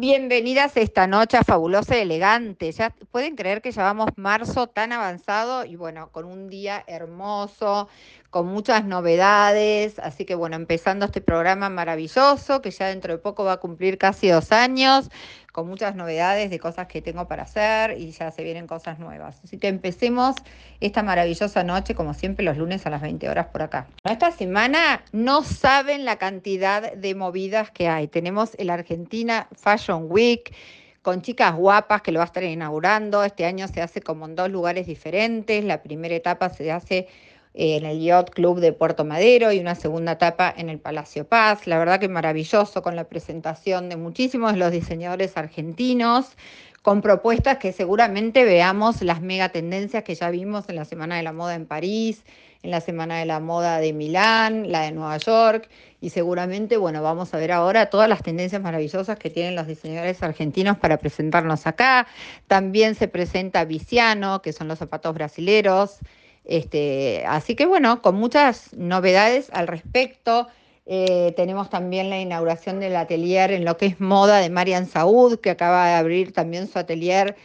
Bienvenidas esta noche a Fabulosa y Elegante. Ya pueden creer que llevamos marzo tan avanzado y bueno, con un día hermoso, con muchas novedades. Así que bueno, empezando este programa maravilloso que ya dentro de poco va a cumplir casi dos años, con muchas novedades de cosas que tengo para hacer y ya se vienen cosas nuevas. Así que empecemos esta maravillosa noche, como siempre, los lunes a las 20 horas por acá. Esta semana no saben la cantidad de movidas que hay. Tenemos el Argentina Fashion Week con chicas guapas que lo va a estar inaugurando. Este año se hace como en dos lugares diferentes. La primera etapa se hace en el Yacht Club de Puerto Madero y una segunda etapa en el Palacio Paz. La verdad que maravilloso con la presentación de muchísimos de los diseñadores argentinos, con propuestas que seguramente veamos las mega tendencias que ya vimos en la Semana de la Moda en París, en la Semana de la Moda de Milán, la de Nueva York, y seguramente, bueno, vamos a ver ahora todas las tendencias maravillosas que tienen los diseñadores argentinos para presentarnos acá. También se presenta Viciano, que son los zapatos brasileros. Este, así que bueno, con muchas novedades al respecto. Eh, tenemos también la inauguración del atelier en lo que es moda de Marian Saud, que acaba de abrir también su atelier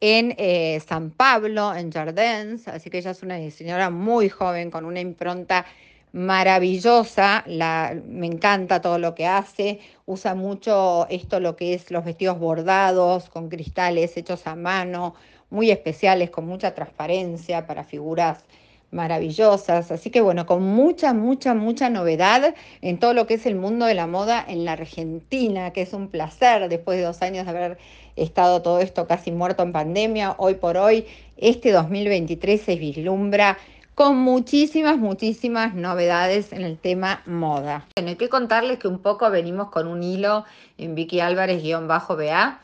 en eh, San Pablo, en Jardins. Así que ella es una diseñadora muy joven, con una impronta maravillosa. me encanta todo lo que hace. Usa mucho esto, lo que es los vestidos bordados con cristales hechos a mano, muy especiales, con mucha transparencia para figuras maravillosas. Así que bueno, con mucha, mucha, mucha novedad en todo lo que es el mundo de la moda en la Argentina, que es un placer después de dos años de haber estado todo esto casi muerto en pandemia. Hoy por hoy, este 2023 se vislumbra con muchísimas, muchísimas novedades en el tema moda. Bueno, que contarles que un poco venimos con un hilo en Vicky Álvarez-BA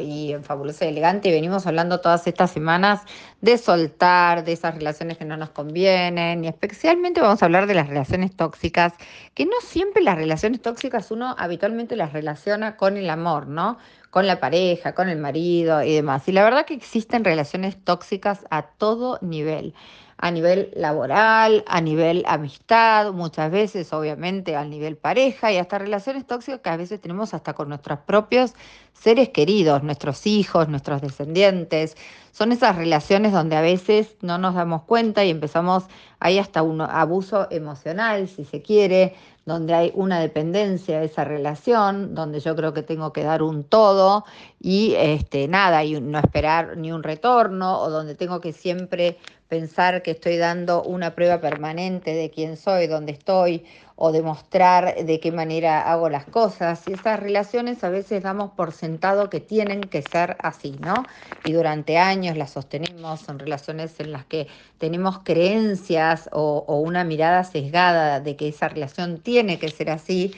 y en Fabulosa y Elegante. Y venimos hablando todas estas semanas de soltar, de esas relaciones que no nos convienen. Y especialmente vamos a hablar de las relaciones tóxicas, que no siempre las relaciones tóxicas uno habitualmente las relaciona con el amor, ¿no? Con la pareja, con el marido y demás. Y la verdad que existen relaciones tóxicas a todo nivel a nivel laboral, a nivel amistad, muchas veces obviamente a nivel pareja y hasta relaciones tóxicas que a veces tenemos hasta con nuestros propios seres queridos, nuestros hijos, nuestros descendientes. Son esas relaciones donde a veces no nos damos cuenta y empezamos, hay hasta un abuso emocional, si se quiere, donde hay una dependencia de esa relación, donde yo creo que tengo que dar un todo y este, nada, y no esperar ni un retorno, o donde tengo que siempre pensar que estoy dando una prueba permanente de quién soy, dónde estoy, o demostrar de qué manera hago las cosas. Y esas relaciones a veces damos por sentado que tienen que ser así, ¿no? Y durante años las sostenemos, son relaciones en las que tenemos creencias o, o una mirada sesgada de que esa relación tiene que ser así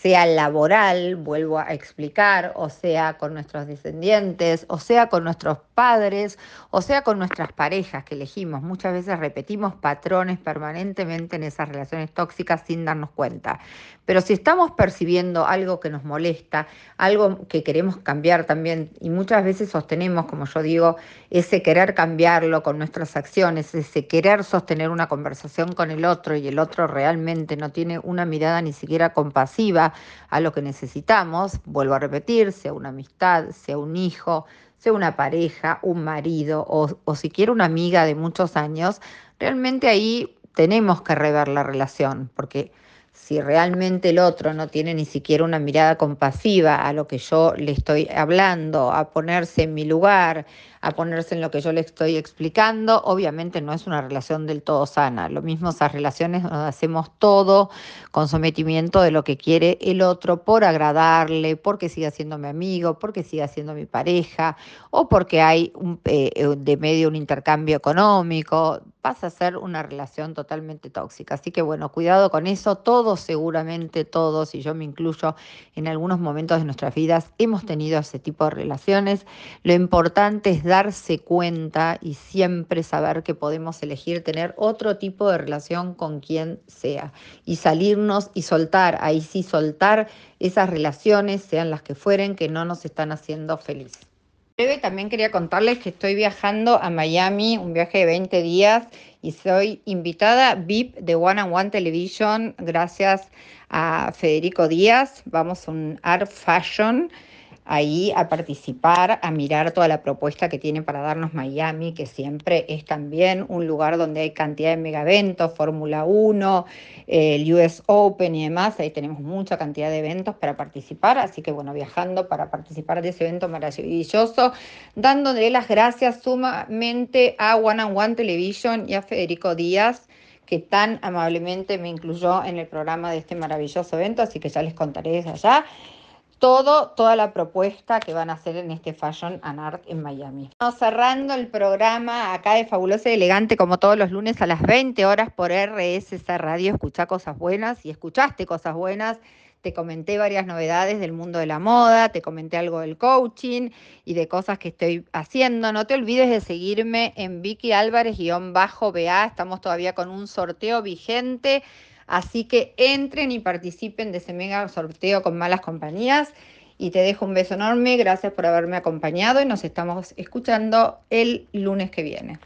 sea laboral, vuelvo a explicar, o sea con nuestros descendientes, o sea con nuestros padres, o sea con nuestras parejas que elegimos. Muchas veces repetimos patrones permanentemente en esas relaciones tóxicas sin darnos cuenta. Pero si estamos percibiendo algo que nos molesta, algo que queremos cambiar también, y muchas veces sostenemos, como yo digo, ese querer cambiarlo con nuestras acciones, ese querer sostener una conversación con el otro y el otro realmente no tiene una mirada ni siquiera compasiva a lo que necesitamos, vuelvo a repetir, sea una amistad, sea un hijo, sea una pareja, un marido o, o siquiera una amiga de muchos años, realmente ahí tenemos que rever la relación, porque si realmente el otro no tiene ni siquiera una mirada compasiva a lo que yo le estoy hablando, a ponerse en mi lugar, a ponerse en lo que yo le estoy explicando, obviamente no es una relación del todo sana. Lo mismo esas relaciones nos hacemos todo con sometimiento de lo que quiere el otro por agradarle, porque siga siendo mi amigo, porque siga siendo mi pareja o porque hay eh, de medio un intercambio económico. Pasa a ser una relación totalmente tóxica. Así que bueno, cuidado con eso. Todos, seguramente todos, y yo me incluyo en algunos momentos de nuestras vidas, hemos tenido ese tipo de relaciones. Lo importante es dar darse cuenta y siempre saber que podemos elegir tener otro tipo de relación con quien sea y salirnos y soltar, ahí sí soltar esas relaciones, sean las que fueren, que no nos están haciendo. Breve también quería contarles que estoy viajando a Miami, un viaje de 20 días, y soy invitada VIP de One and One Television gracias a Federico Díaz. Vamos a un Art Fashion ahí a participar, a mirar toda la propuesta que tiene para darnos Miami, que siempre es también un lugar donde hay cantidad de megaventos, Fórmula 1, el US Open y demás, ahí tenemos mucha cantidad de eventos para participar, así que bueno, viajando para participar de ese evento maravilloso, dándole las gracias sumamente a One and One Television y a Federico Díaz que tan amablemente me incluyó en el programa de este maravilloso evento, así que ya les contaré desde allá todo, toda la propuesta que van a hacer en este Fashion and Art en Miami. Estamos cerrando el programa acá de Fabulosa y Elegante, como todos los lunes a las 20 horas por RSS Radio. Escuchá cosas buenas y escuchaste cosas buenas. Te comenté varias novedades del mundo de la moda, te comenté algo del coaching y de cosas que estoy haciendo. No te olvides de seguirme en Vicky Álvarez-BA. Estamos todavía con un sorteo vigente Así que entren y participen de ese mega sorteo con malas compañías. Y te dejo un beso enorme. Gracias por haberme acompañado y nos estamos escuchando el lunes que viene.